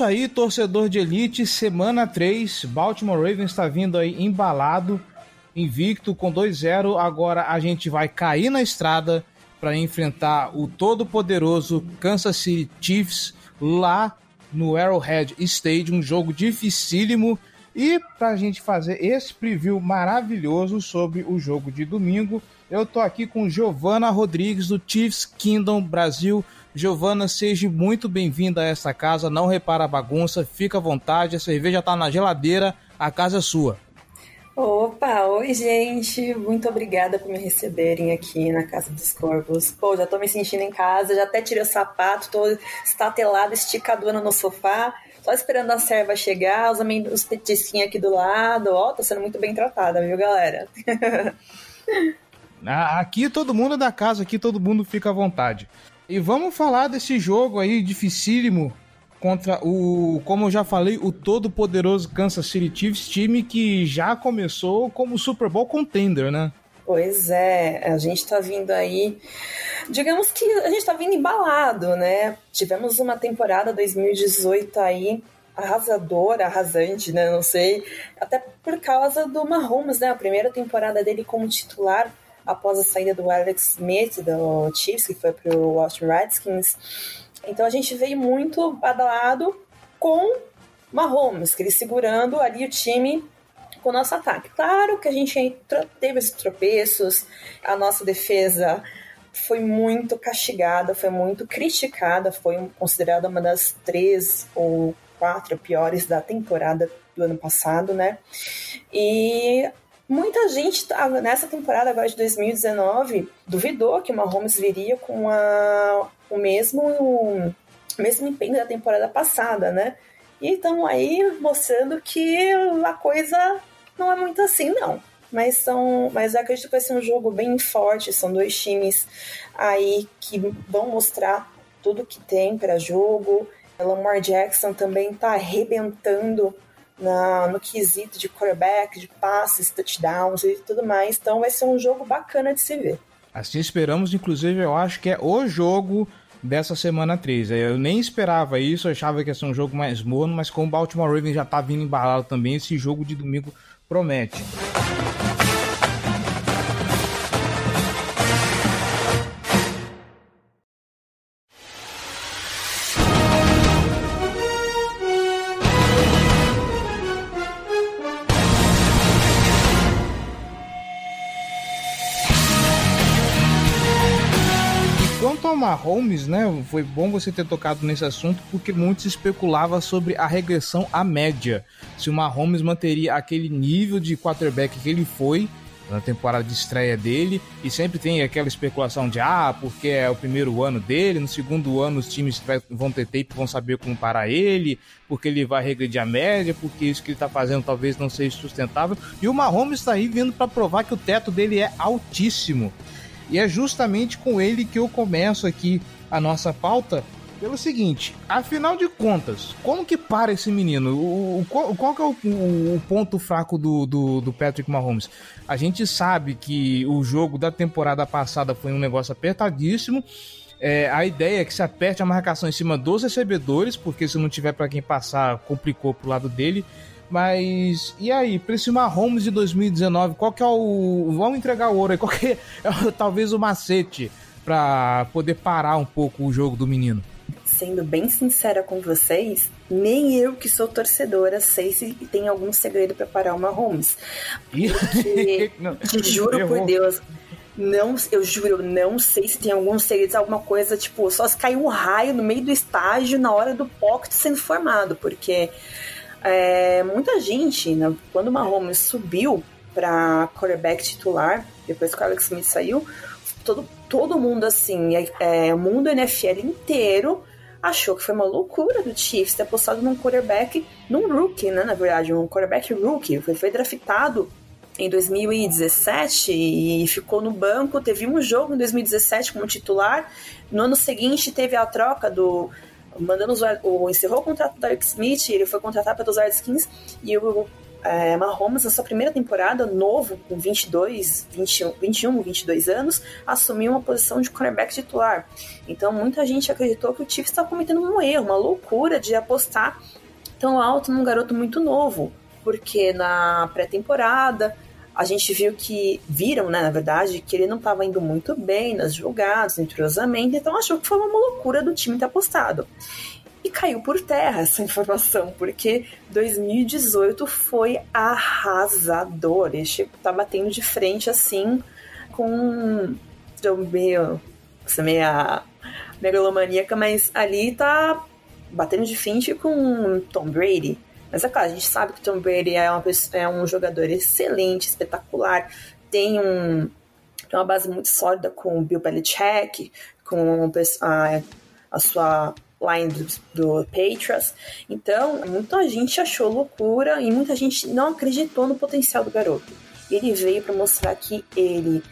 isso aí, torcedor de elite, semana 3, Baltimore Ravens está vindo aí embalado, invicto com 2-0. Agora a gente vai cair na estrada para enfrentar o todo-poderoso Kansas City Chiefs lá no Arrowhead Stadium, um jogo dificílimo. E para a gente fazer esse preview maravilhoso sobre o jogo de domingo, eu tô aqui com Giovana Rodrigues do Chiefs Kingdom Brasil. Giovana, seja muito bem-vinda a essa casa. Não repara a bagunça, fica à vontade. A cerveja tá na geladeira, a casa é sua. Opa, oi gente, muito obrigada por me receberem aqui na Casa dos Corvos. Pô, já tô me sentindo em casa, já até tirei o sapato, tô estatelada, esticadona no sofá, só esperando a serva chegar, os, os petisquinhos aqui do lado, ó, tô sendo muito bem tratada, viu galera? aqui todo mundo é da casa, aqui todo mundo fica à vontade. E vamos falar desse jogo aí dificílimo contra o, como eu já falei, o todo poderoso Kansas City Chiefs, time que já começou como Super Bowl contender, né? Pois é, a gente tá vindo aí, digamos que a gente tá vindo embalado, né? Tivemos uma temporada 2018 aí arrasadora, arrasante, né? Não sei, até por causa do Mahomes, né? A primeira temporada dele como titular após a saída do Alex Smith do Chiefs, que foi para o Washington Redskins. Então a gente veio muito badalado com Mahomes, que ele segurando ali o time com o nosso ataque. Claro que a gente teve esses tropeços, a nossa defesa foi muito castigada, foi muito criticada, foi considerada uma das três ou quatro piores da temporada do ano passado, né? E Muita gente nessa temporada agora de 2019 duvidou que o Mahomes viria com a, o mesmo o mesmo empenho da temporada passada, né? E estão aí mostrando que a coisa não é muito assim, não. Mas são, mas eu acredito que vai ser um jogo bem forte. São dois times aí que vão mostrar tudo que tem para jogo. Lamar Jackson também está arrebentando na, no quesito de quarterback, de passes, touchdowns e tudo mais. Então vai ser um jogo bacana de se ver. Assim esperamos, inclusive eu acho que é o jogo dessa semana 3. Eu nem esperava isso, eu achava que ia ser um jogo mais morno, mas como o Baltimore Ravens já tá vindo embalado também, esse jogo de domingo promete. Mahomes, né? Foi bom você ter tocado nesse assunto porque muito se especulava sobre a regressão à média. Se o Mahomes manteria aquele nível de quarterback que ele foi na temporada de estreia dele, e sempre tem aquela especulação de ah, porque é o primeiro ano dele, no segundo ano os times vão ter tempo, vão saber como parar ele, porque ele vai regredir a média, porque isso que ele está fazendo talvez não seja sustentável. E o Mahomes está aí vindo para provar que o teto dele é altíssimo. E é justamente com ele que eu começo aqui a nossa pauta. Pelo seguinte, afinal de contas, como que para esse menino? O, o qual, que é o, o, ponto fraco do, do, do Patrick Mahomes? A gente sabe que o jogo da temporada passada foi um negócio apertadíssimo. É, a ideia é que se aperte a marcação em cima dos recebedores, porque se não tiver para quem passar, complicou pro lado dele. Mas e aí, para esse Mahomes de 2019, qual que é o. Vamos entregar o ouro aí, qual que é, é talvez o macete para poder parar um pouco o jogo do menino? Sendo bem sincera com vocês, nem eu que sou torcedora sei se tem algum segredo para parar o Mahomes. Porque, não, te juro errou. por Deus, não, eu juro, não sei se tem algum segredo, alguma coisa, tipo, só se caiu um raio no meio do estágio na hora do pocket sendo formado, porque é, muita gente, né, quando o Mahomes subiu para quarterback titular, depois que o Alex Smith saiu, todo, todo mundo assim, é, é, o mundo NFL inteiro achou que foi uma loucura do Chiefs ter apostado num quarterback, num rookie, né, na verdade, um quarterback rookie, foi, foi draftado em 2017 e ficou no banco, teve um jogo em 2017 como titular, no ano seguinte teve a troca do mandando o, encerrou o contrato do Alex Smith, ele foi contratado pelos Redskins e o é, Mahomes, na sua primeira temporada, novo, com 22, 21, 21, 22 anos, assumiu uma posição de cornerback titular. Então, muita gente acreditou que o Chiefs estava cometendo um erro, uma loucura de apostar tão alto num garoto muito novo, porque na pré-temporada a gente viu que viram, né, na verdade, que ele não estava indo muito bem nas jogadas, no então achou que foi uma loucura do time ter apostado. E caiu por terra essa informação, porque 2018 foi arrasador. Ele tá batendo de frente assim com. meio. Você meia megalomaníaca, mas ali tá batendo de frente com Tom Brady. Mas é claro, a gente sabe que Tom Brady é, uma pessoa, é um jogador excelente, espetacular, tem, um, tem uma base muito sólida com o Bill Belichick, com a, a sua line do, do Patriots. Então, muita gente achou loucura e muita gente não acreditou no potencial do garoto. Ele veio para mostrar que ele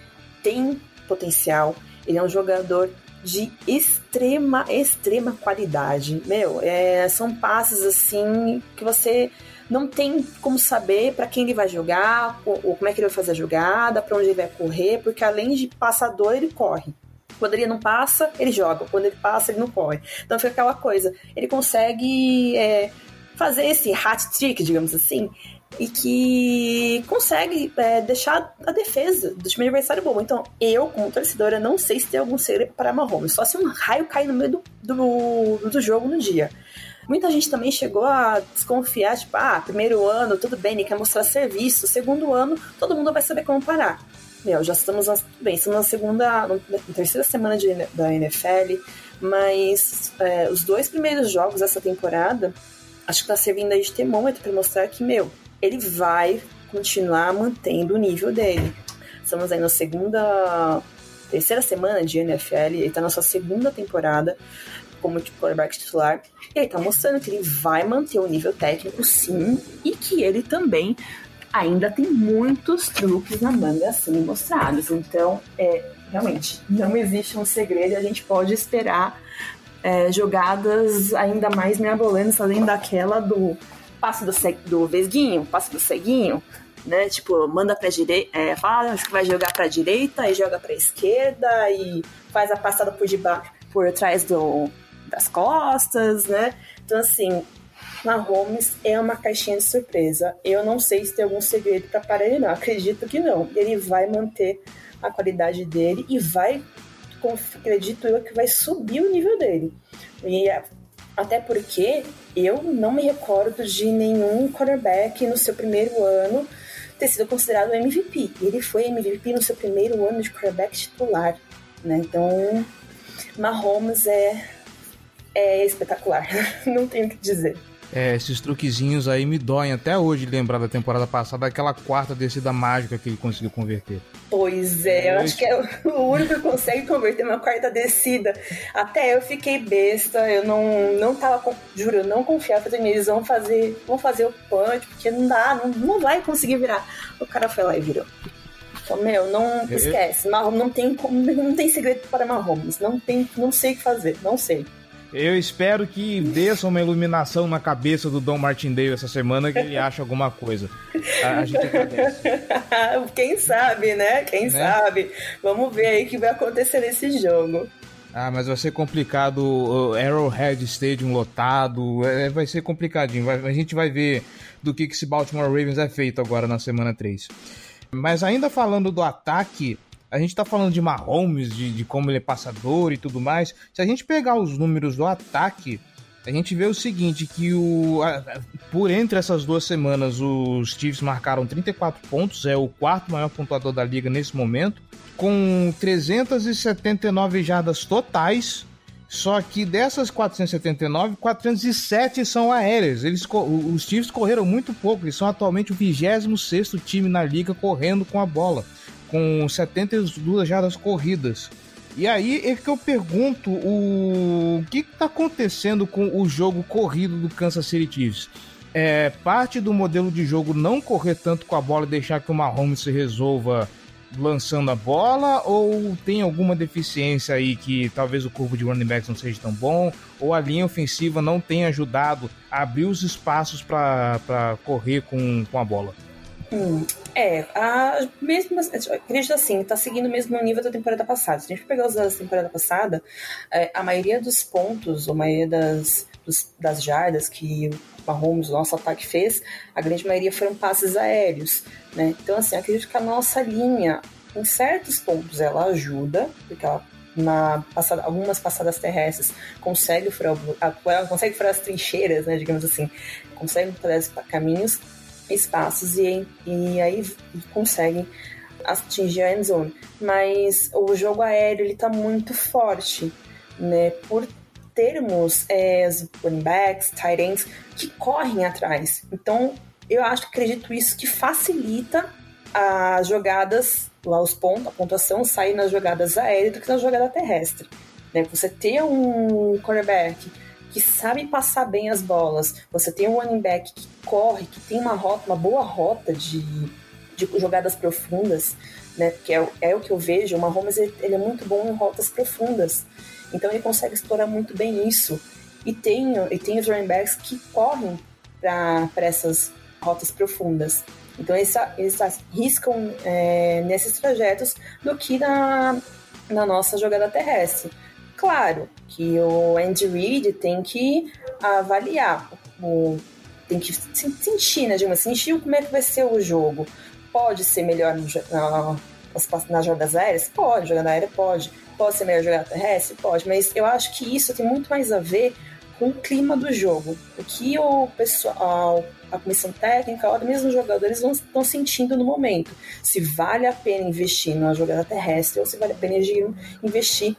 tem potencial, ele é um jogador de extrema, extrema qualidade. Meu, é, são passes assim que você não tem como saber para quem ele vai jogar, ou, ou, como é que ele vai fazer a jogada, para onde ele vai correr, porque além de passador, ele corre. Quando ele não passa, ele joga. Quando ele passa, ele não corre. Então fica aquela coisa. Ele consegue é, fazer esse hat trick, digamos assim, e que consegue é, deixar a defesa do time adversário bom. Então, eu, como torcedora, não sei se tem algum segredo para Mahomes, só se um raio cair no meio do, do, do jogo no dia. Muita gente também chegou a desconfiar, tipo, ah, primeiro ano, tudo bem, ele quer mostrar serviço, segundo ano, todo mundo vai saber como parar. Meu, já estamos, na, bem, estamos na segunda, na terceira semana de, da NFL, mas é, os dois primeiros jogos dessa temporada, acho que tá servindo aí de termômetro para mostrar que, meu, ele vai continuar mantendo o nível dele. Estamos aí na segunda, terceira semana de NFL, ele tá na sua segunda temporada como quarterback titular, e ele tá mostrando que ele vai manter o nível técnico sim, e que ele também ainda tem muitos truques na manga a serem mostrados. Então, é, realmente, não existe um segredo, a gente pode esperar é, jogadas ainda mais mirabolantes, além daquela do passe do, do vesguinho, passe do ceguinho, né? Tipo, manda pra direita, é, fala que vai jogar pra direita e joga pra esquerda e faz a passada por debaixo, por trás do, das costas, né? Então, assim, Mahomes é uma caixinha de surpresa. Eu não sei se tem algum segredo para parar ele, não. Acredito que não. Ele vai manter a qualidade dele e vai, acredito eu, que vai subir o nível dele. E até porque eu não me recordo de nenhum quarterback no seu primeiro ano ter sido considerado MVP. Ele foi MVP no seu primeiro ano de quarterback titular. Né? Então, Mahomes é, é espetacular. não tenho o que dizer. É, esses truquezinhos aí me doem até hoje lembrar da temporada passada, aquela quarta descida mágica que ele conseguiu converter. Pois é, eu acho que é o único que consegue converter uma quarta descida. Até eu fiquei besta, eu não, não tava, juro, eu não confiava que eles vão fazer, vão fazer o punch, porque não dá, não, não vai conseguir virar. O cara foi lá e virou. Então, meu, não esquece, não tem, não tem segredo para Mahomes, não tem, não sei o que fazer, não sei. Eu espero que desça uma iluminação na cabeça do Dom Martindale essa semana que ele ache alguma coisa. A, a gente agradece. Quem sabe, né? Quem né? sabe? Vamos ver aí o que vai acontecer nesse jogo. Ah, mas vai ser complicado. O Arrowhead Stadium lotado. É, vai ser complicadinho. Vai, a gente vai ver do que, que esse Baltimore Ravens é feito agora na semana 3. Mas ainda falando do ataque, a gente tá falando de Mahomes, de, de como ele é passador e tudo mais. Se a gente pegar os números do ataque, a gente vê o seguinte, que o por entre essas duas semanas os Chiefs marcaram 34 pontos, é o quarto maior pontuador da liga nesse momento, com 379 jardas totais Só que dessas 479, 407 são aéreas. Eles, os Chiefs correram muito pouco. Eles são atualmente o 26 time na liga correndo com a bola, com 72 jardas corridas. E aí é que eu pergunto o, o que está acontecendo com o jogo corrido do Kansas City Chiefs. É parte do modelo de jogo não correr tanto com a bola e deixar que o Mahomes se resolva lançando a bola ou tem alguma deficiência aí que talvez o corpo de running backs não seja tão bom ou a linha ofensiva não tenha ajudado a abrir os espaços para correr com, com a bola? Hum, é, a mesma, acredito assim, tá seguindo o mesmo nível da temporada passada. Se a gente pegar os dados da temporada passada, é, a maioria dos pontos, ou a maioria das, dos, das jardas que o Mahomes, o nosso ataque fez, a grande maioria foram passes aéreos, né? Então, assim, acredito que a nossa linha, em certos pontos, ela ajuda, porque ela na passada, algumas passadas terrestres consegue furar, consegue furar as trincheiras, né, digamos assim, consegue fazer caminhos espaços e, e aí conseguem atingir a endzone. Mas o jogo aéreo ele tá muito forte, né? Por termos é, running backs, tight ends que correm atrás. Então, eu acho, acredito isso que facilita as jogadas, lá os pontos, a pontuação sair nas jogadas aéreas do que na jogada terrestre. Né? Você ter um quarterback que sabe passar bem as bolas, você tem um running back que corre, que tem uma rota, uma boa rota de, de jogadas profundas, né? Que é, é o que eu vejo. O Mahomes ele, ele é muito bom em rotas profundas, então ele consegue explorar muito bem isso. E tem, e tem os running backs que correm para essas rotas profundas. Então eles, eles arriscam é, nesses trajetos do que na, na nossa jogada terrestre. Claro que o Andy Reid tem que avaliar, o, tem que sentir, né, digamos assim, sentir como é que vai ser o jogo. Pode ser melhor no, na, nas jogadas aéreas? Pode, jogada aérea pode. Pode ser melhor jogada terrestre? Pode, mas eu acho que isso tem muito mais a ver com o clima do jogo. O que o pessoal, a comissão técnica, ou mesmo os jogadores estão sentindo no momento. Se vale a pena investir numa jogada terrestre ou se vale a pena investir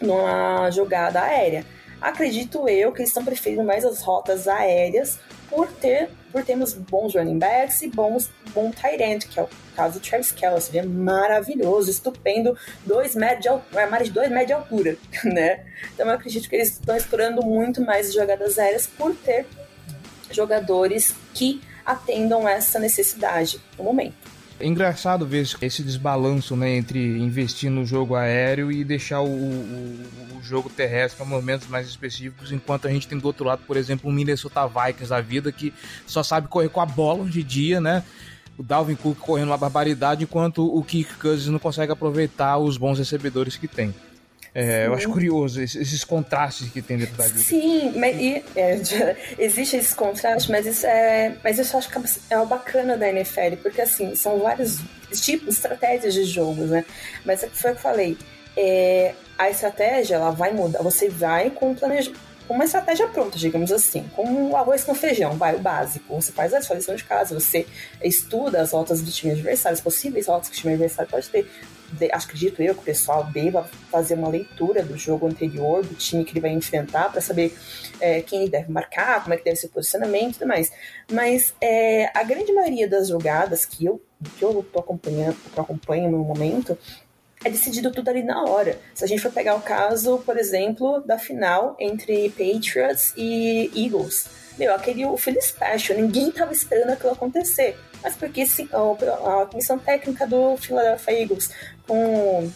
numa jogada aérea. Acredito eu que eles estão preferindo mais as rotas aéreas por ter por termos bons running backs e bons bom tight end, que é o caso do Travis Kelce, é maravilhoso, estupendo, dois metros de altura, mais de dois metros de altura, né? Então eu acredito que eles estão explorando muito mais jogadas aéreas por ter jogadores que atendam essa necessidade no momento. É engraçado ver esse desbalanço né, entre investir no jogo aéreo e deixar o, o, o jogo terrestre para momentos mais específicos, enquanto a gente tem do outro lado, por exemplo, o Minnesota Vikings da vida, que só sabe correr com a bola de dia, né? O Dalvin Cook correndo uma barbaridade, enquanto o Kirk Cousins não consegue aproveitar os bons recebedores que tem. É, eu acho curioso esses, esses, contrastes que tem dentro da vida. Sim, mas e, é, existe esse contraste, mas isso é, mas isso eu acho que é o bacana da NFL, porque assim são vários tipos, estratégias de jogos, né? Mas é foi o que eu falei. É, a estratégia ela vai mudar. Você vai com com uma estratégia pronta, digamos assim, como o arroz com feijão, vai, o básico. Você faz a sua lição de casa, você estuda as rotas do time adversário, as possíveis rotas que o time adversário pode ter, acredito eu que o pessoal deva fazer uma leitura do jogo anterior, do time que ele vai enfrentar, para saber é, quem ele deve marcar, como é que deve ser o posicionamento e tudo mais. Mas é, a grande maioria das jogadas que eu que eu tô acompanhando, que eu acompanho no momento, é decidido tudo ali na hora. Se a gente for pegar o caso, por exemplo, da final entre Patriots e Eagles, meu, aquele o Philly Special, ninguém tava esperando aquilo acontecer mas porque sim, a, comissão técnica do Philadelphia Eagles com,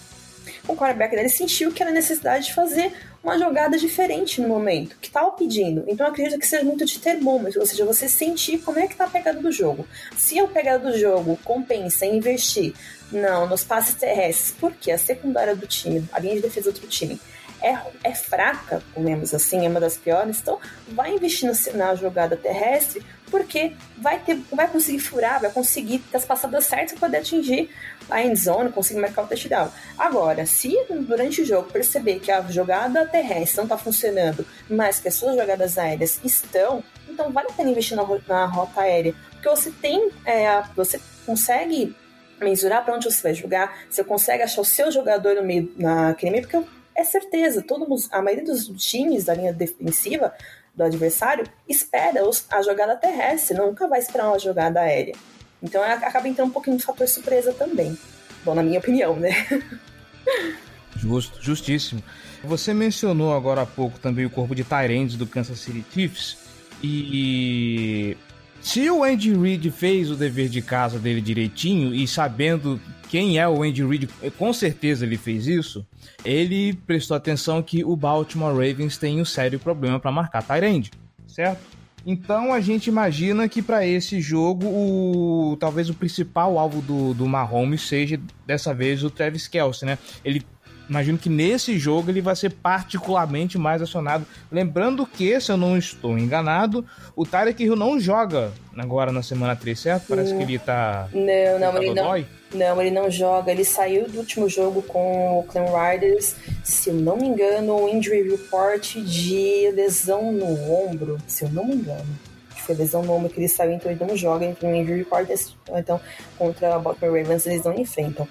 com o quarterback dele sentiu que era necessidade de fazer uma jogada diferente no momento, que estava pedindo. Então acredito que seja muito de termômetro, ou seja, você sentir como é que tá a pegada do jogo. Se a pegada do jogo compensa em investir não, nos passes terrestres, porque a secundária do time, a linha de defesa do outro time, é, é fraca, comemos assim, é uma das piores, então vai investir na jogada terrestre porque vai, ter, vai conseguir furar, vai conseguir ter as passadas certas para poder atingir a end zone, conseguir marcar o touchdown. Agora, se durante o jogo perceber que a jogada terrestre não está funcionando, mas que as suas jogadas aéreas estão, então vale a pena investir na, na rota aérea, porque você tem, é, você consegue mensurar para onde você vai jogar, você consegue achar o seu jogador no meio, naquele meio, porque é certeza. Todo, a maioria dos times da linha defensiva do adversário espera a jogada terrestre, nunca vai esperar uma jogada aérea. Então acaba entrando um pouquinho de fator surpresa também. Bom, na minha opinião, né? Justo, justíssimo. Você mencionou agora há pouco também o corpo de Tyrants do Kansas City Chiefs. E se o Andy Reid fez o dever de casa dele direitinho e sabendo quem é o Andy Reid, com certeza ele fez isso, ele prestou atenção que o Baltimore Ravens tem um sério problema para marcar Tyrande, certo? Então a gente imagina que para esse jogo o talvez o principal alvo do, do Mahomes seja dessa vez o Travis Kelce, né? Ele imagino que nesse jogo ele vai ser particularmente mais acionado. Lembrando que, se eu não estou enganado, o Tarek Hill não joga agora na semana 3, certo? Parece que ele tá. Não, não, ele não. Não, ele não joga. Ele saiu do último jogo com o Clan Riders, se eu não me engano, o injury report de lesão no ombro, se eu não me engano. Foi lesão no ombro que ele saiu, então ele não joga. Então, o injury report, então, contra a Baltimore Ravens, eles não enfrentam.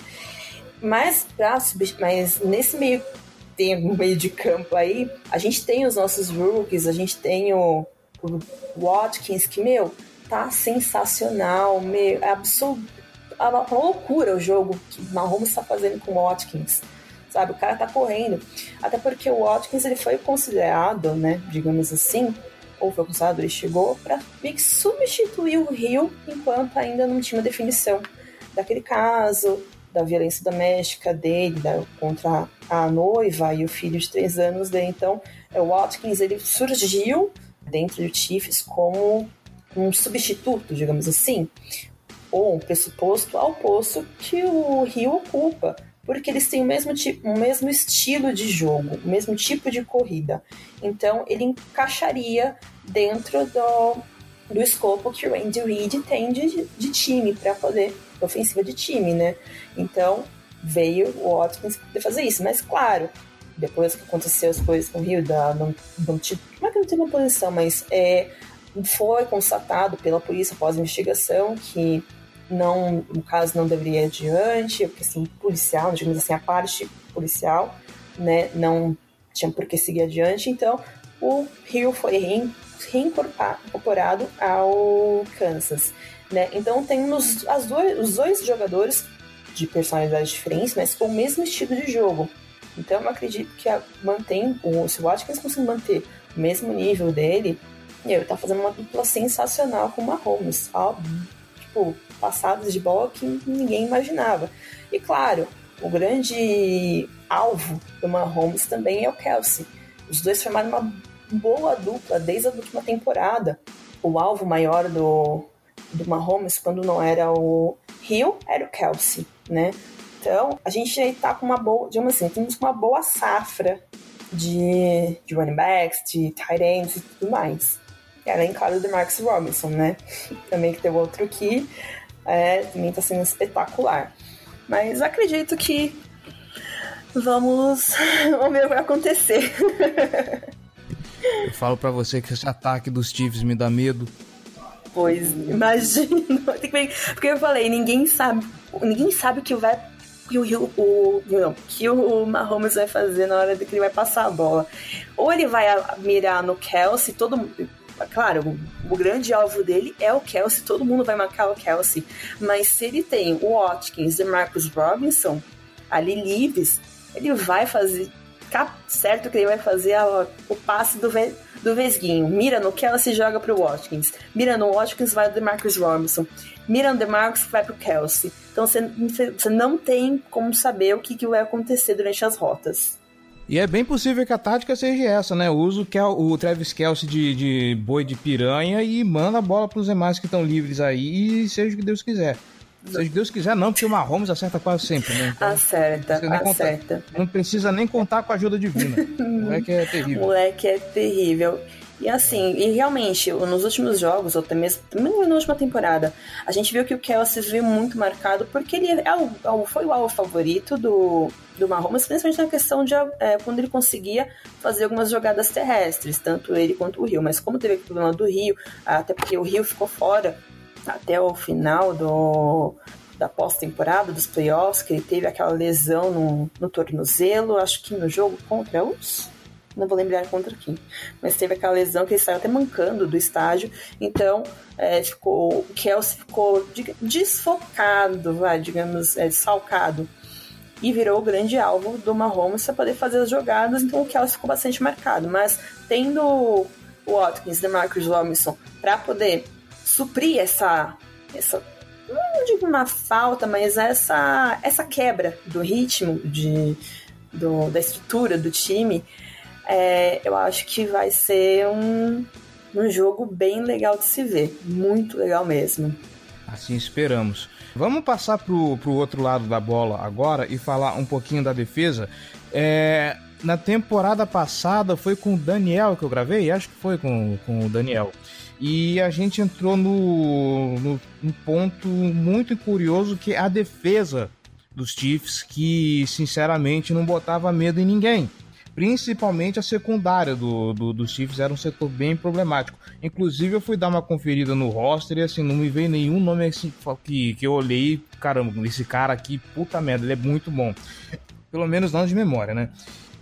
Mas, pra, mas nesse meio tempo, meio de campo aí, a gente tem os nossos rookies, a gente tem o, o Watkins, que, meu, tá sensacional, meu, é absoluto, é uma, uma loucura o jogo que o Mahomes está fazendo com o Watkins. Sabe, o cara tá correndo. Até porque o Watkins ele foi considerado, né, digamos assim, ou foi considerado, ele chegou para substituir o Rio enquanto ainda não tinha uma definição daquele caso, da violência doméstica dele, da, contra a noiva e o filho de três anos dele. Então, é, o Watkins ele surgiu dentro do Chiefs como um substituto, digamos assim, ou um pressuposto ao posto que o Rio ocupa, porque eles têm o mesmo, tipo, o mesmo estilo de jogo, o mesmo tipo de corrida. Então, ele encaixaria dentro do, do escopo que o Andy Reid tem de, de time para poder ofensiva de time, né? Então veio o Watkins poder fazer isso. Mas claro, depois que aconteceu as coisas com o Rio, da, não, não, não é que não teve uma posição, mas é, foi constatado pela polícia após a investigação que não, no caso, não deveria ir adiante, porque assim, policial, digamos assim, a parte policial, né, não tinha por que seguir adiante, então o Rio foi reincorporado ao Kansas. Né? Então temos as dois, os dois jogadores de personalidades diferentes, mas com o mesmo estilo de jogo. Então eu acredito que a, mantém, o, se o Watkins conseguir manter o mesmo nível dele, ele tá fazendo uma dupla sensacional com o Mahomes. Ó, tipo, passadas de bola que ninguém imaginava. E claro, o grande alvo do Mahomes também é o Kelsey. Os dois formaram uma boa dupla desde a última temporada. O alvo maior do, do Mahomes, quando não era o Hill, era o Kelsey, né? Então, a gente aí tá com uma boa, digamos assim, temos uma boa safra de, de running backs, de tight ends e tudo mais. E além, claro, do Marcus Robinson, né? Também que tem outro que é, também tá sendo espetacular. Mas acredito que vamos, vamos ver o que vai acontecer. Eu falo para você que esse ataque dos Chiefs me dá medo. Pois, imagina. Porque eu falei, ninguém sabe. Ninguém sabe o que vai. Que o, o, não, que o Mahomes vai fazer na hora de que ele vai passar a bola. Ou ele vai mirar no Kelsey, todo Claro, o, o grande alvo dele é o Kelsey, todo mundo vai marcar o Kelsey. Mas se ele tem o Watkins e Marcus Robinson ali livres, ele vai fazer. Ficar certo que ele vai fazer a, o passe do, do Vesguinho. Mira no Kelsey joga pro Watkins. Mira no Watkins vai do Marcus Robinson. Mira no DeMarcus vai pro Kelsey. Então você não tem como saber o que, que vai acontecer durante as rotas. E é bem possível que a tática seja essa, né? Usa o, o Travis Kelsey de, de boi de piranha e manda a bola para os demais que estão livres aí e seja o que Deus quiser. Seja Deus quiser, não, porque o Mahomes acerta quase sempre, né? Então, acerta, não acerta. Contar, não precisa nem contar com a ajuda divina. o moleque é terrível. O moleque é terrível. E assim, e realmente, nos últimos jogos, ou até mesmo na última temporada, a gente viu que o Kelsey veio muito marcado porque ele é o, é foi o alvo favorito do, do Mahomes, principalmente na questão de é, quando ele conseguia fazer algumas jogadas terrestres, tanto ele quanto o Rio. Mas como teve o problema do Rio, até porque o Rio ficou fora até o final do da pós-temporada, dos playoffs, que ele teve aquela lesão no, no tornozelo, acho que no jogo contra os. Não vou lembrar contra quem. Mas teve aquela lesão que ele saiu até mancando do estádio. Então, é, ficou, o Kelsey ficou desfocado, vai, digamos, é, salcado. E virou o grande alvo do Mahomes para poder fazer as jogadas. Então, o Kelsey ficou bastante marcado. Mas, tendo o Watkins e Marcus Robinson para poder suprir essa, essa não digo uma falta, mas essa, essa quebra do ritmo, de, do, da estrutura do time, é, eu acho que vai ser um, um jogo bem legal de se ver. Muito legal mesmo. Assim esperamos. Vamos passar pro, pro outro lado da bola agora e falar um pouquinho da defesa. É, na temporada passada foi com o Daniel que eu gravei? Acho que foi com, com o Daniel. E a gente entrou no, no, ponto muito curioso que é a defesa dos Chiefs, que sinceramente não botava medo em ninguém. Principalmente a secundária do, do, dos Chiefs era um setor bem problemático. Inclusive, eu fui dar uma conferida no roster e assim, não me veio nenhum nome assim que, que eu olhei. Caramba, esse cara aqui, puta merda, ele é muito bom. Pelo menos não de memória, né?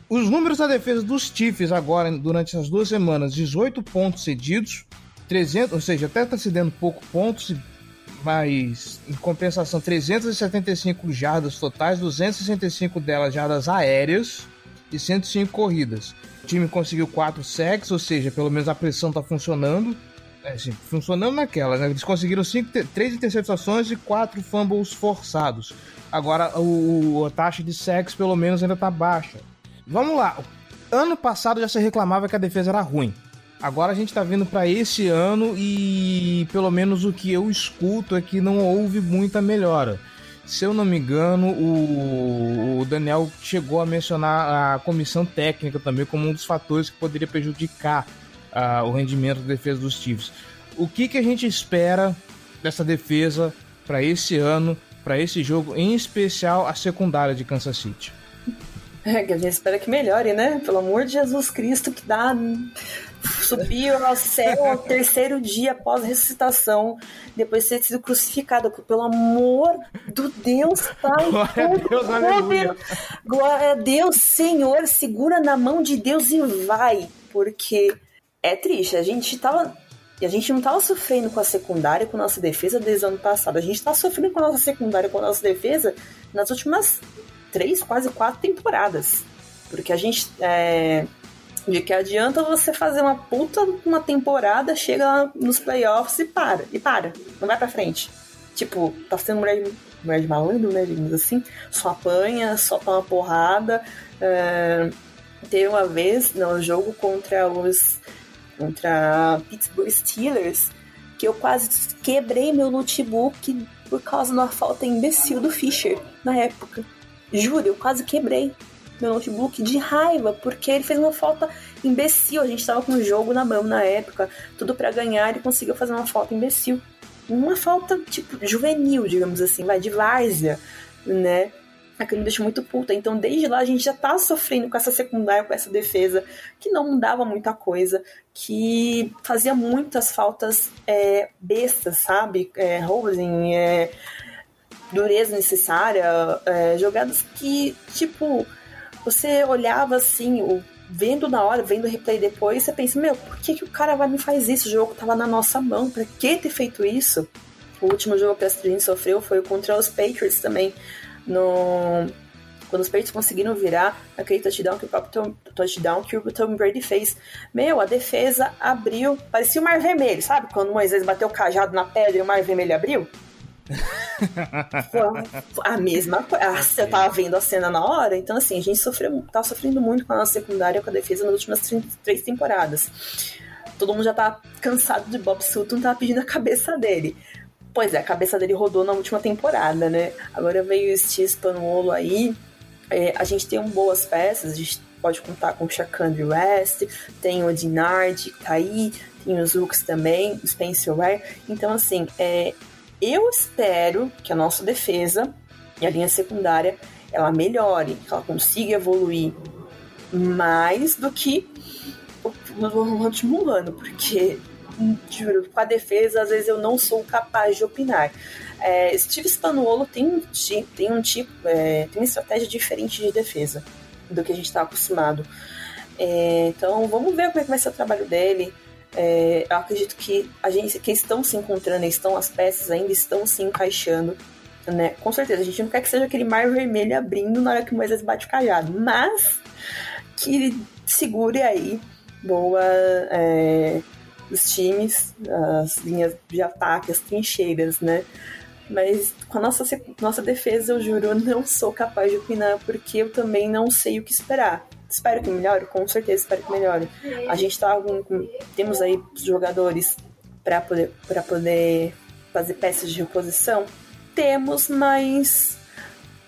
Os números da defesa dos Chiefs agora, durante essas duas semanas, 18 pontos cedidos, 300, ou seja, até está cedendo pouco pontos, mas em compensação 375 jardas totais, 265 delas jardas aéreas e 105 corridas. O time conseguiu 4 sacks, ou seja, pelo menos a pressão está funcionando. É, assim, funcionando naquela, né? Eles conseguiram 3 interceptações e 4 fumbles forçados. Agora o, a taxa de sacks pelo menos ainda está baixa. Vamos lá. Ano passado já se reclamava que a defesa era ruim. Agora a gente tá vindo para esse ano e pelo menos o que eu escuto é que não houve muita melhora. Se eu não me engano, o, o Daniel chegou a mencionar a comissão técnica também como um dos fatores que poderia prejudicar uh, o rendimento da defesa dos Chiefs. O que, que a gente espera dessa defesa para esse ano, para esse jogo, em especial a secundária de Kansas City? É, a gente espera que melhore, né? Pelo amor de Jesus Cristo, que dá subiu ao céu ao terceiro dia após a ressuscitação, depois de ter sido crucificado. Pelo amor do Deus, Pai. Glória a Deus, aleluia. Glória a Deus, Senhor, segura na mão de Deus e vai. Porque é triste. A gente tava. A gente não tava sofrendo com a secundária, com a nossa defesa desde o ano passado. A gente tá sofrendo com a nossa secundária, com a nossa defesa nas últimas três, quase quatro temporadas. Porque a gente. É de que adianta você fazer uma puta uma temporada, chega nos playoffs e para, e para, não vai pra frente. Tipo, tá sendo mulher de, mulher de malandro, né, digamos assim, só apanha, só toma porrada. É, teve uma vez no jogo contra os contra Pittsburgh Steelers que eu quase quebrei meu notebook por causa de uma falta imbecil do Fischer na época. Juro, eu quase quebrei meu notebook de raiva, porque ele fez uma falta imbecil. A gente tava com o jogo na mão na época, tudo para ganhar, e conseguiu fazer uma falta imbecil. Uma falta, tipo, juvenil, digamos assim, vai, de várzea, né? Aquilo me deixou muito puta. Então, desde lá, a gente já tá sofrendo com essa secundária, com essa defesa, que não dava muita coisa, que fazia muitas faltas é, bestas, sabe? É, é, dureza necessária, é, jogadas que, tipo, você olhava assim, o, vendo na hora, vendo o replay depois, você pensa, meu, por que, que o cara vai me faz isso? O jogo tava na nossa mão, pra que ter feito isso? O último jogo que a gente sofreu foi contra os Patriots também, no... Quando os Patriots conseguiram virar aquele touchdown que o próprio touchdown que o Tom Brady fez. Meu, a defesa abriu, parecia o mar vermelho, sabe? Quando Moisés bateu o cajado na pedra e o mar vermelho abriu a mesma coisa. Você tava vendo a cena na hora, então assim, a gente sofreu, tá sofrendo muito com a nossa secundária, com a defesa nas últimas três temporadas. Todo mundo já tá cansado de Bob Sutton, tá pedindo a cabeça dele. Pois é, a cabeça dele rodou na última temporada, né? Agora veio o Steve Spanuolo aí. É, a gente tem um boas peças, a gente pode contar com o Shakandre West, tem o Dinard que tá aí, tem os Hooks também, o Spencer Ware. Então, assim, é, eu espero que a nossa defesa e a linha secundária ela melhore, que ela consiga evoluir mais do que no último ano, porque juro, com a defesa às vezes eu não sou capaz de opinar. É, Steve Spanuolo tem um, tem um tipo, é, tem uma estratégia diferente de defesa do que a gente está acostumado. É, então vamos ver como é que vai ser o trabalho dele. É, eu acredito que a gente que estão se encontrando, estão as peças ainda estão se encaixando, né? Com certeza a gente não quer que seja aquele mar vermelho abrindo na hora que Moisés bate o cajado, mas que segure aí boa é, os times, as linhas de ataque, as trincheiras, né? Mas com a nossa, nossa defesa, eu juro, eu não sou capaz de opinar, porque eu também não sei o que esperar. Espero que melhore, com certeza espero que melhore. A gente tá com, temos aí jogadores para poder, poder fazer peças de reposição? Temos, mas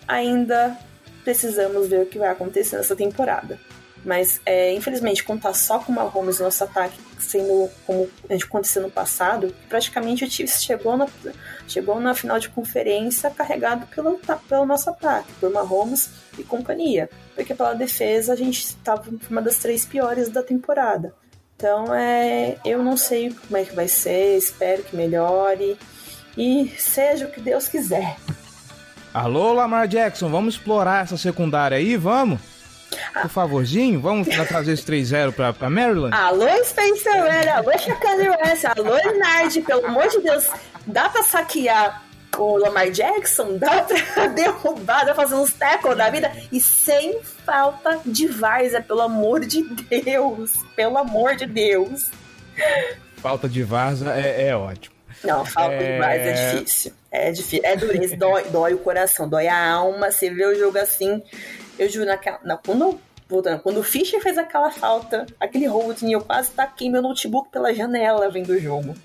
ainda precisamos ver o que vai acontecer nessa temporada. Mas, é, infelizmente, contar só com uma Holmes no nosso ataque, sendo como aconteceu no passado, praticamente o Chiefs chegou na, chegou na final de conferência carregado pelo, pelo nosso ataque, por Mahomes e companhia. Porque pela defesa a gente estava uma das três piores da temporada. Então, é, eu não sei como é que vai ser, espero que melhore e seja o que Deus quiser. Alô, Lamar Jackson, vamos explorar essa secundária aí, vamos? Por favorzinho, vamos trazer esse 3-0 pra, pra Maryland? Alô, Spencer Ware, alô, Chacane West, alô, Nard, pelo amor de Deus, dá pra saquear o Lamar Jackson? Dá pra derrubar, dá pra fazer uns tackles da vida? E sem falta de várzea, pelo amor de Deus, pelo amor de Deus. Falta de Varza é, é ótimo. Não, falta é... de várzea é difícil. É difícil, é dureza, dói, dói o coração, dói a alma. Você vê o jogo assim, eu juro, naquela, na, quando, voltando, quando o Fischer fez aquela falta, aquele holding, eu quase taquei meu notebook pela janela vendo o jogo.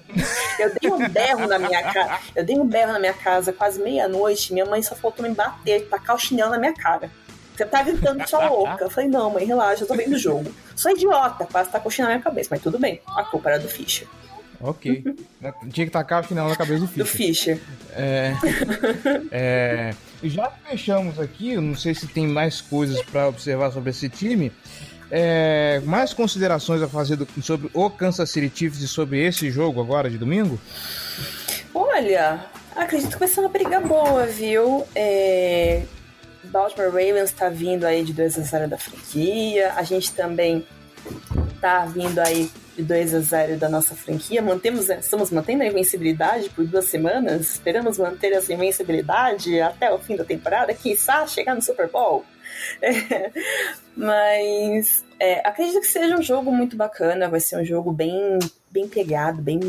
Eu dei um berro na minha casa, eu dei um berro na minha casa quase meia-noite, minha mãe só faltou me bater, tacar o chinelo na minha cara. Você tá gritando só louca. Eu falei, não, mãe, relaxa, eu tô vendo o jogo. Sou idiota, quase com o chinelo na minha cabeça, mas tudo bem. A culpa era do Fischer. Ok. Tinha que tacar o chinelo na cabeça do Fischer. Do Fischer. É, é, já fechamos aqui, não sei se tem mais coisas para observar sobre esse time. É, mais considerações a fazer do, sobre o Kansas City Chiefs e sobre esse jogo agora de domingo? Olha, acredito que vai ser uma briga boa, viu? É, Baltimore Ravens está vindo aí de 2 a 0 da franquia. A gente também tá vindo aí de 2 a 0 da nossa franquia. Mantemos, estamos mantendo a invencibilidade por duas semanas. Esperamos manter essa invencibilidade até o fim da temporada, quiçá chegar no Super Bowl. É, mas é, acredito que seja um jogo muito bacana, vai ser um jogo bem, bem pegado, bem,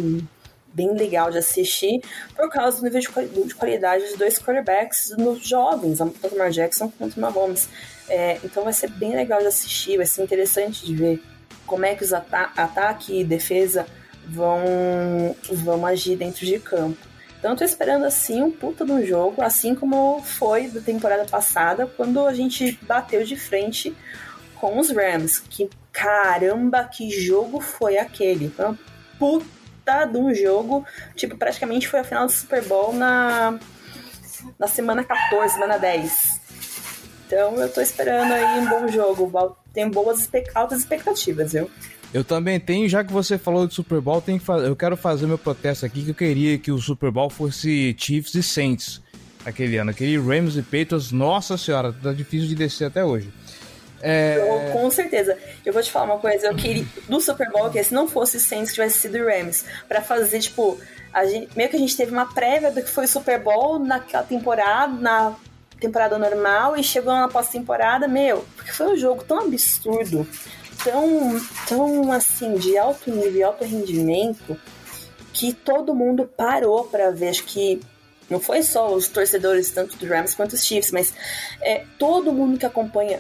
bem legal de assistir, por causa do nível de qualidade dos dois quarterbacks nos jovens, tanto o Lamar Jackson quanto o Mahomes. É, então vai ser bem legal de assistir, vai ser interessante de ver como é que os ata ataque e defesa vão, vão agir dentro de campo. Então tô esperando assim um puta de um jogo, assim como foi da temporada passada, quando a gente bateu de frente com os Rams. Que caramba, que jogo foi aquele? Uma puta de um jogo. Tipo, praticamente foi a final do Super Bowl na, na semana 14, semana 10. Então eu tô esperando aí um bom jogo tenho boas altas expectativas, viu? Eu também tenho, já que você falou de Super Bowl, que eu quero fazer meu protesto aqui, que eu queria que o Super Bowl fosse Chiefs e Saints aquele ano. Aquele Rams e Patriots, nossa senhora, tá difícil de descer até hoje. É... Eu, com certeza. Eu vou te falar uma coisa, eu queria do Super Bowl que se não fosse Saints tivesse sido Rams, para fazer tipo, a gente, meio que a gente teve uma prévia do que foi o Super Bowl naquela temporada, na temporada normal e chegou na pós-temporada, meu, porque foi um jogo tão absurdo, tão, tão assim, de alto nível, alto rendimento, que todo mundo parou para ver. Acho que não foi só os torcedores, tanto do Rams quanto os Chiefs, mas é, todo mundo que acompanha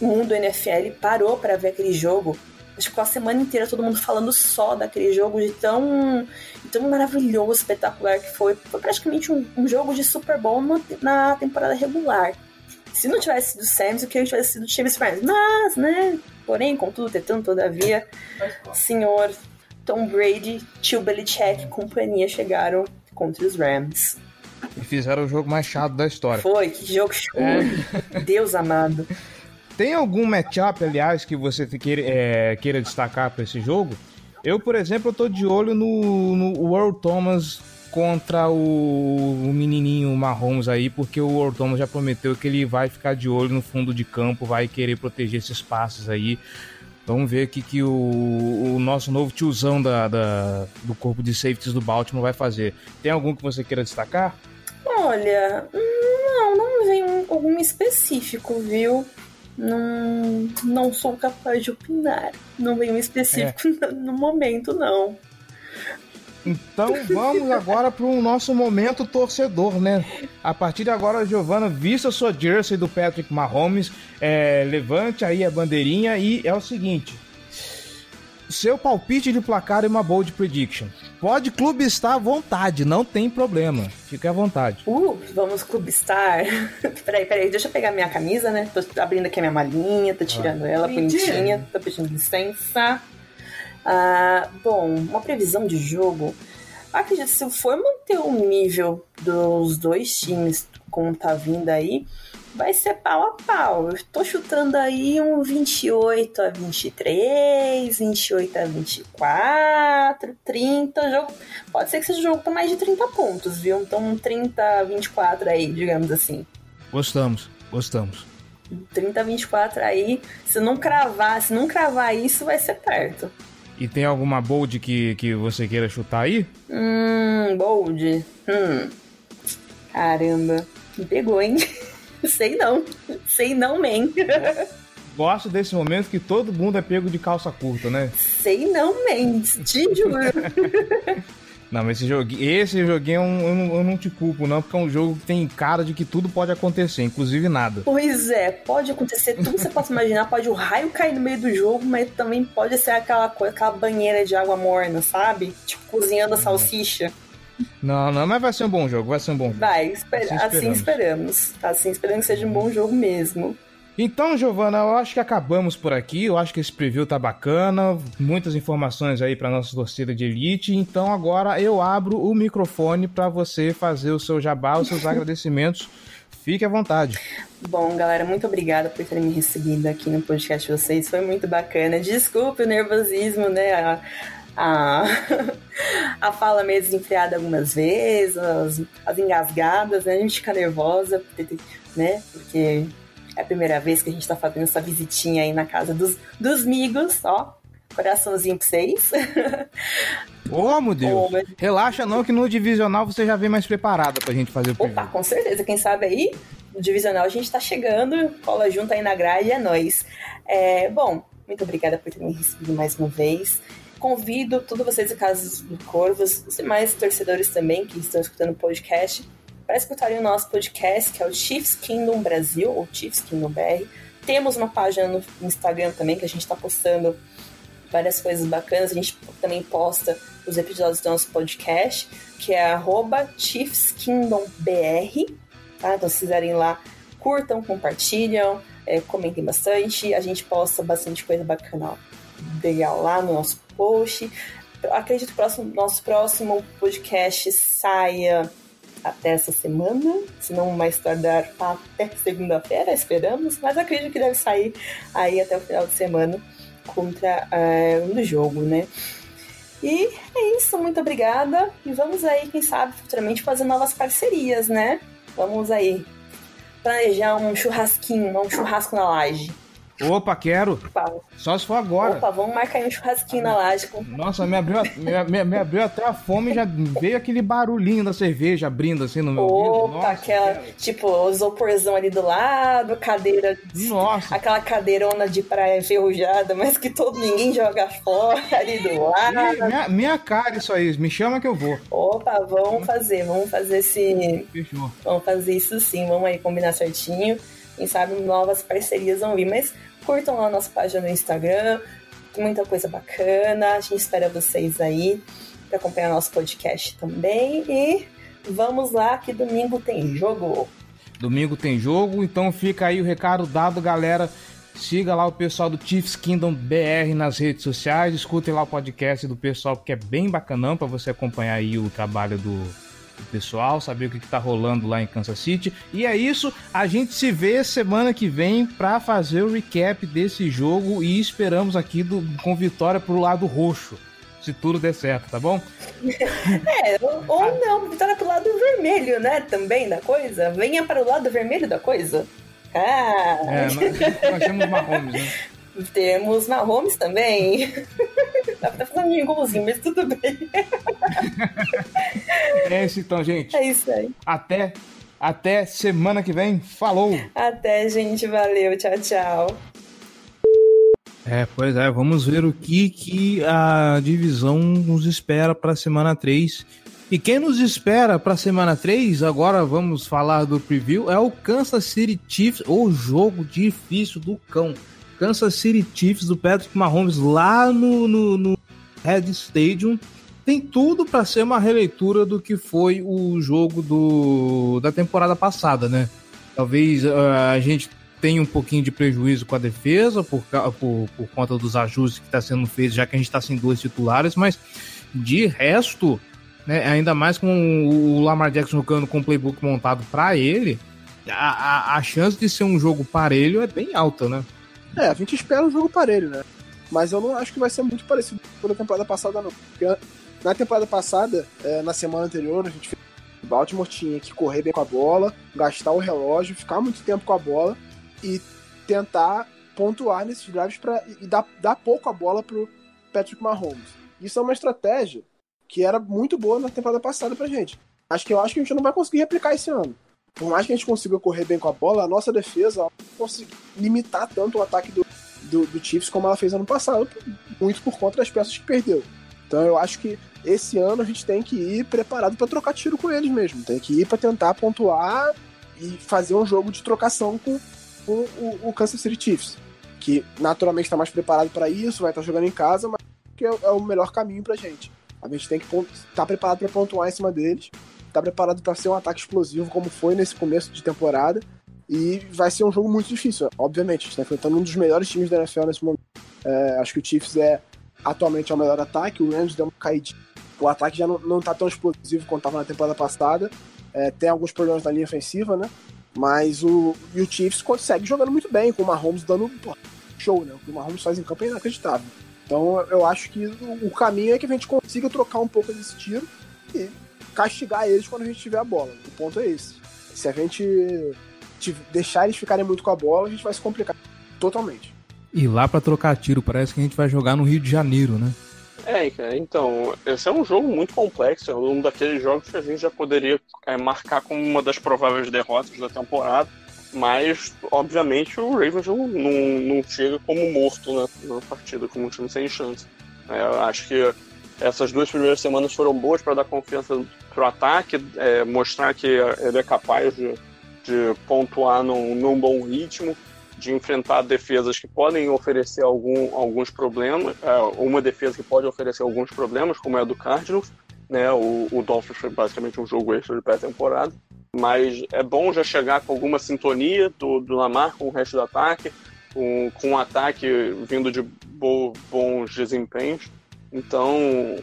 o mundo NFL parou para ver aquele jogo acho que a semana inteira todo mundo falando só daquele jogo de tão, tão maravilhoso, espetacular que foi. Foi praticamente um, um jogo de Super Bowl na, na, temporada regular. Se não tivesse sido Saints, o que tivesse sido Chiefs Friends. Mas, né? Porém, contudo, tentando, todavia, senhor Tom Brady, tio Belichick e companhia chegaram contra os Rams. E fizeram o jogo mais chato da história. Foi, que jogo show. É. Deus amado. Tem algum matchup, aliás, que você queira, é, queira destacar para esse jogo? Eu, por exemplo, tô de olho no, no World Thomas contra o, o menininho Mahomes aí, porque o Ortomo já prometeu que ele vai ficar de olho no fundo de campo, vai querer proteger esses passes aí. Vamos ver o que, que o, o nosso novo tiozão da, da, do corpo de safeties do Baltimore vai fazer. Tem algum que você queira destacar? Olha, não, não vem algum específico, viu? Não, não sou capaz de opinar. Não um específico é. no momento, não. Então vamos agora para o nosso momento torcedor, né? A partir de agora, Giovana, vista sua jersey do Patrick Mahomes, é, levante aí a bandeirinha e é o seguinte: seu palpite de placar e uma bold prediction. Pode clubistar à vontade, não tem problema. Fique à vontade. Uh, vamos clubistar. peraí, peraí, deixa eu pegar minha camisa, né? Tô abrindo aqui a minha malinha, tô tirando ah. ela bonitinha, tô pedindo licença. Ah, bom, uma previsão de jogo. Acredito se for manter o nível dos dois times como tá vindo aí, vai ser pau a pau. Eu tô chutando aí um 28 a 23, 28 a 24, 30. Jogo, pode ser que seja um jogo com mais de 30 pontos, viu? Então 30 a 24 aí, digamos assim. Gostamos, gostamos. 30 a 24 aí, se não cravar, se não cravar isso, vai ser perto. E tem alguma bold que, que você queira chutar aí? Hum, bold. Hum. Caramba. Me pegou, hein? Sei não. Sei não, man. Gosto desse momento que todo mundo é pego de calça curta, né? Sei não, man. Te juro. Não, mas esse joguinho, esse joguinho eu não, eu não te culpo, não, porque é um jogo que tem cara de que tudo pode acontecer, inclusive nada. Pois é, pode acontecer tudo que você possa imaginar. Pode o raio cair no meio do jogo, mas também pode ser aquela coisa, aquela banheira de água morna, sabe? Tipo, cozinhando a salsicha. Não, não, mas vai ser um bom jogo, vai ser um bom jogo. Vai, esper assim, assim esperamos. Assim esperamos que seja um bom jogo mesmo. Então, Giovana, eu acho que acabamos por aqui. Eu acho que esse preview tá bacana. Muitas informações aí para nossa torcida de elite. Então, agora eu abro o microfone para você fazer o seu jabá, os seus agradecimentos. Fique à vontade. Bom, galera, muito obrigada por terem me recebido aqui no podcast de vocês. Foi muito bacana. Desculpe o nervosismo, né? A, a, a fala meio desenfreada algumas vezes, as, as engasgadas, né? A gente fica nervosa, né? Porque é a primeira vez que a gente tá fazendo essa visitinha aí na casa dos, dos migos, ó. Coraçãozinho pra vocês. Ô, meu Deus. Oh, Relaxa não que no divisional você já vem mais preparada pra gente fazer o preview. Opa, com certeza. Quem sabe aí, no divisional a gente tá chegando, cola junto aí na grade, é nóis. É, bom, muito obrigada por ter me recebido mais uma vez. Convido todos vocês, casa do Corvos, os demais torcedores também que estão escutando o podcast, para escutarem o nosso podcast, que é o Chiefs Kingdom Brasil, ou Chiefs Kingdom BR. Temos uma página no Instagram também, que a gente está postando várias coisas bacanas. A gente também posta os episódios do nosso podcast, que é arroba ChiefsKingdomBR. Tá? Então, se quiserem lá, curtam, compartilham, é, comentem bastante. A gente posta bastante coisa bacana legal lá no nosso post. Acredito que o nosso próximo podcast saia até essa semana, se não mais tardar até segunda-feira, esperamos, mas acredito que deve sair aí até o final de semana contra uh, no jogo, né? E é isso, muito obrigada. E vamos aí, quem sabe, futuramente fazer novas parcerias, né? Vamos aí planejar um churrasquinho, um churrasco na laje. Opa, quero. Opa. Só se for agora. Opa, vamos marcar um churrasquinho na laje. Nossa, me abriu, me, me, abriu até a fome e já veio aquele barulhinho da cerveja abrindo assim no meu Opa, Nossa, aquela, quero. tipo, isoporzão ali do lado, cadeira. Nossa. Aquela cadeirona de praia enferrujada, mas que todo ninguém joga fora ali do lado. minha, minha cara isso aí, me chama que eu vou. Opa, vamos fazer, vamos fazer esse. Fechou. Vamos fazer isso sim, vamos aí combinar certinho. Quem sabe novas parcerias vão vir, mas curtam lá a nossa página no Instagram, muita coisa bacana. A gente espera vocês aí para acompanhar nosso podcast também. E vamos lá que domingo tem jogo. Domingo tem jogo, então fica aí o recado dado, galera. Siga lá o pessoal do Chiefs Kingdom BR nas redes sociais, escutem lá o podcast do pessoal, que é bem bacanão para você acompanhar aí o trabalho do, pessoal, saber o que, está rolando lá em Kansas City. E é isso, a gente se vê semana que vem para fazer o recap desse jogo e esperamos aqui do, com vitória pro lado roxo. se tudo der certo, tá bom? É, ou, ou não, vitória pro lado vermelho, né? Também da coisa. Venha para o lado vermelho da coisa. Ah! É, nós, nós temos Mahomes, né? Temos Mahomes também. Dá pra fazer um jinglezinho, mas tudo bem. É isso então, gente. É isso aí. Até, até semana que vem. Falou! Até, gente. Valeu. Tchau, tchau. É, pois é, vamos ver o que, que a divisão nos espera para a semana 3. E quem nos espera para a semana 3, agora vamos falar do preview, é o Kansas City Chiefs, o jogo difícil do cão. Kansas City Chiefs do Patrick Mahomes lá no, no, no Red Stadium. Tem tudo para ser uma releitura do que foi o jogo do, da temporada passada, né? Talvez uh, a gente tenha um pouquinho de prejuízo com a defesa por, por, por conta dos ajustes que está sendo feitos, já que a gente está sem dois titulares, mas de resto, né, ainda mais com o Lamar Jackson jogando com o playbook montado para ele, a, a, a chance de ser um jogo parelho é bem alta, né? É, a gente espera um jogo parelho, né? Mas eu não acho que vai ser muito parecido com a temporada passada, não. Porque na temporada passada, é, na semana anterior, a gente fez. O Baltimore tinha que correr bem com a bola, gastar o relógio, ficar muito tempo com a bola e tentar pontuar nesses drives pra, e dar, dar pouco a bola pro Patrick Mahomes. Isso é uma estratégia que era muito boa na temporada passada pra gente. Acho que eu acho que a gente não vai conseguir replicar esse ano. Por mais que a gente consiga correr bem com a bola, a nossa defesa não conseguir limitar tanto o ataque do, do, do Chiefs como ela fez ano passado, muito por conta das peças que perdeu. Então eu acho que esse ano a gente tem que ir preparado para trocar tiro com eles mesmo. Tem que ir para tentar pontuar e fazer um jogo de trocação com, com o, o, Kansas City Chiefs, que naturalmente está mais preparado para isso, vai estar tá jogando em casa, mas que é, é o melhor caminho para gente. A gente tem que estar tá preparado para pontuar em cima deles, tá preparado para ser um ataque explosivo como foi nesse começo de temporada e vai ser um jogo muito difícil. Obviamente, a gente está enfrentando um dos melhores times da NFL nesse momento. É, acho que o Chiefs é atualmente é o melhor ataque, o Rams deu uma caidinha. O ataque já não, não tá tão explosivo quanto estava na temporada passada. É, tem alguns problemas na linha ofensiva, né? Mas o, e o Chiefs consegue jogando muito bem, com o Mahomes dando pô, show, né? O que o Mahomes faz em campo é inacreditável. Então eu acho que o caminho é que a gente consiga trocar um pouco desse tiro e castigar eles quando a gente tiver a bola. O ponto é esse. Se a gente deixar eles ficarem muito com a bola, a gente vai se complicar totalmente. E lá para trocar tiro, parece que a gente vai jogar no Rio de Janeiro, né? É, então, esse é um jogo muito complexo, é um daqueles jogos que a gente já poderia é, marcar como uma das prováveis derrotas da temporada, mas, obviamente, o Ravens não, não, não chega como morto né, na partida, como um time sem chance. É, eu acho que essas duas primeiras semanas foram boas para dar confiança pro ataque, é, mostrar que ele é capaz de, de pontuar num, num bom ritmo, de enfrentar defesas que podem oferecer algum, alguns problemas, é, uma defesa que pode oferecer alguns problemas, como é a do Cardinals, né? O, o Dolphins foi basicamente um jogo extra de pré-temporada, mas é bom já chegar com alguma sintonia do, do Lamar com o resto do ataque, com, com um ataque vindo de bo, bons desempenhos. Então,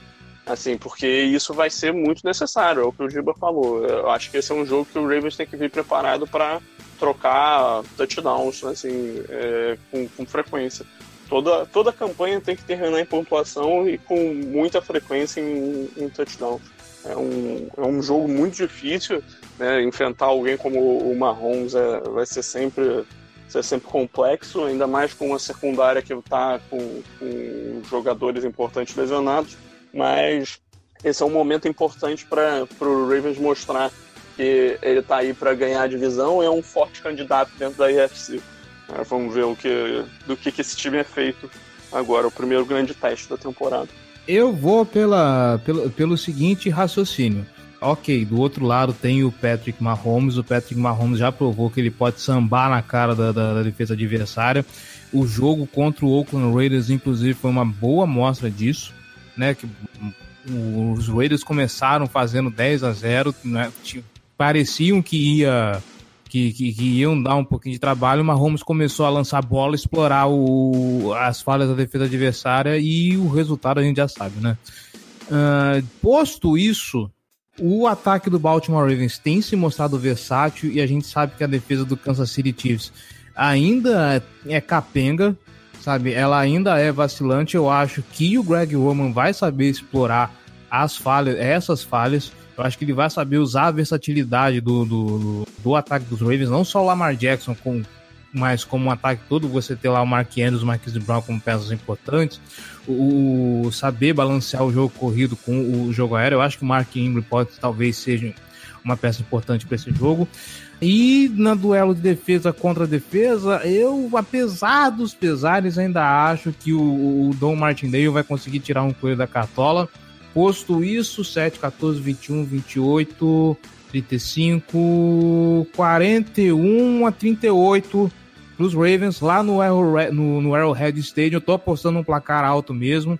assim, porque isso vai ser muito necessário, é o que o Giba falou. Eu acho que esse é um jogo que o Ravens tem que vir preparado para trocar touchdowns assim, é, com, com, frequência. Toda, toda campanha tem que terminar em pontuação e com muita frequência em, em touchdowns. É um, é um jogo muito difícil, né? enfrentar alguém como o Mahomes é, vai ser sempre, ser sempre complexo, ainda mais com uma secundária que está com, com jogadores importantes lesionados, mas esse é um momento importante para o Ravens mostrar que ele está aí para ganhar a divisão e é um forte candidato dentro da IFC. É, vamos ver o que, do que, que esse time é feito agora, o primeiro grande teste da temporada. Eu vou pela, pelo, pelo seguinte raciocínio. Ok, do outro lado tem o Patrick Mahomes. O Patrick Mahomes já provou que ele pode sambar na cara da, da, da defesa adversária. O jogo contra o Oakland Raiders, inclusive, foi uma boa mostra disso. Né, que os Raiders começaram fazendo 10 a 0, né, pareciam que ia que, que, que, iam dar um pouquinho de trabalho, mas Mahomes começou a lançar bola, explorar o, as falhas da defesa adversária e o resultado a gente já sabe, né? Uh, posto isso, o ataque do Baltimore Ravens tem se mostrado versátil e a gente sabe que a defesa do Kansas City Chiefs ainda é capenga, sabe? Ela ainda é vacilante. Eu acho que o Greg Roman vai saber explorar as falhas, essas falhas. Eu acho que ele vai saber usar a versatilidade do, do, do, do ataque dos Ravens, não só o Lamar Jackson, com, mas como um ataque todo, você ter lá o Mark Andrews, o Marquis Brown como peças importantes, o, o, saber balancear o jogo corrido com o jogo aéreo. Eu acho que o Mark Ingram pode talvez seja uma peça importante para esse jogo. E na duelo de defesa contra defesa, eu, apesar dos pesares, ainda acho que o, o Dom Martindale vai conseguir tirar um coelho da cartola. Posto isso, 7, 14, 21, 28, 35, 41 a 38 para os Ravens lá no, Arrowhead, no, no Arrowhead Stadium. Eu tô apostando um placar alto mesmo.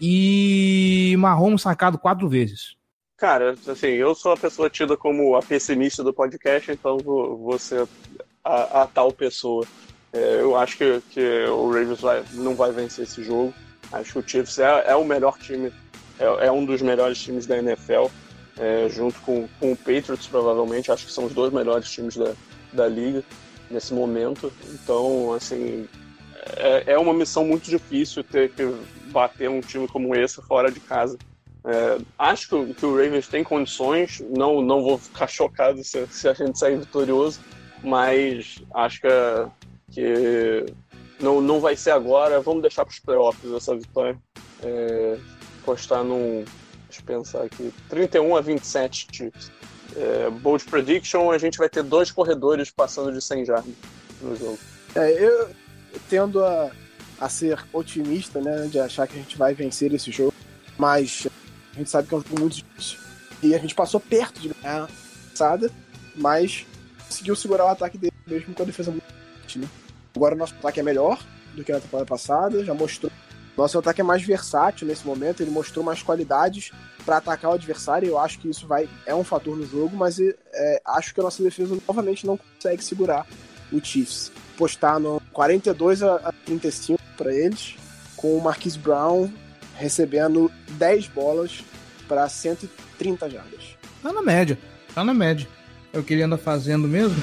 E Mahomes sacado quatro vezes. Cara, assim, eu sou a pessoa tida como a pessimista do podcast, então vou, ser a, a tal pessoa. É, eu acho que, que o Ravens vai, não vai vencer esse jogo. Acho que o Chiefs é, é o melhor time, é, é, um dos melhores times da NFL, é, junto com, com o Patriots, provavelmente. Acho que são os dois melhores times da, da liga nesse momento. Então, assim, é, é uma missão muito difícil ter que bater um time como esse fora de casa. É, acho que, que, o Ravens tem condições, não, não vou ficar chocado se, se a gente sair vitorioso, mas acho que, que não, não vai ser agora. Vamos deixar para os playoffs essa vitória. É, postar num. Deixa eu pensar aqui. 31 a 27 Chiefs. É, bold prediction: a gente vai ter dois corredores passando de 100 jardas no jogo. É, eu tendo a, a ser otimista, né, de achar que a gente vai vencer esse jogo, mas a gente sabe que é um jogo muito difícil. E a gente passou perto de ganhar passada, mas conseguiu segurar o ataque dele mesmo com a defesa muito né? Agora o nosso ataque é melhor do que na temporada passada, já mostrou. Nosso ataque é mais versátil nesse momento, ele mostrou mais qualidades para atacar o adversário. Eu acho que isso vai é um fator no jogo, mas é, acho que a nossa defesa novamente não consegue segurar o Chiefs. Postar no 42 a 35 para eles, com o Marquise Brown recebendo 10 bolas para 130 jardas. Tá na média, tá na média. É o que ele anda fazendo mesmo.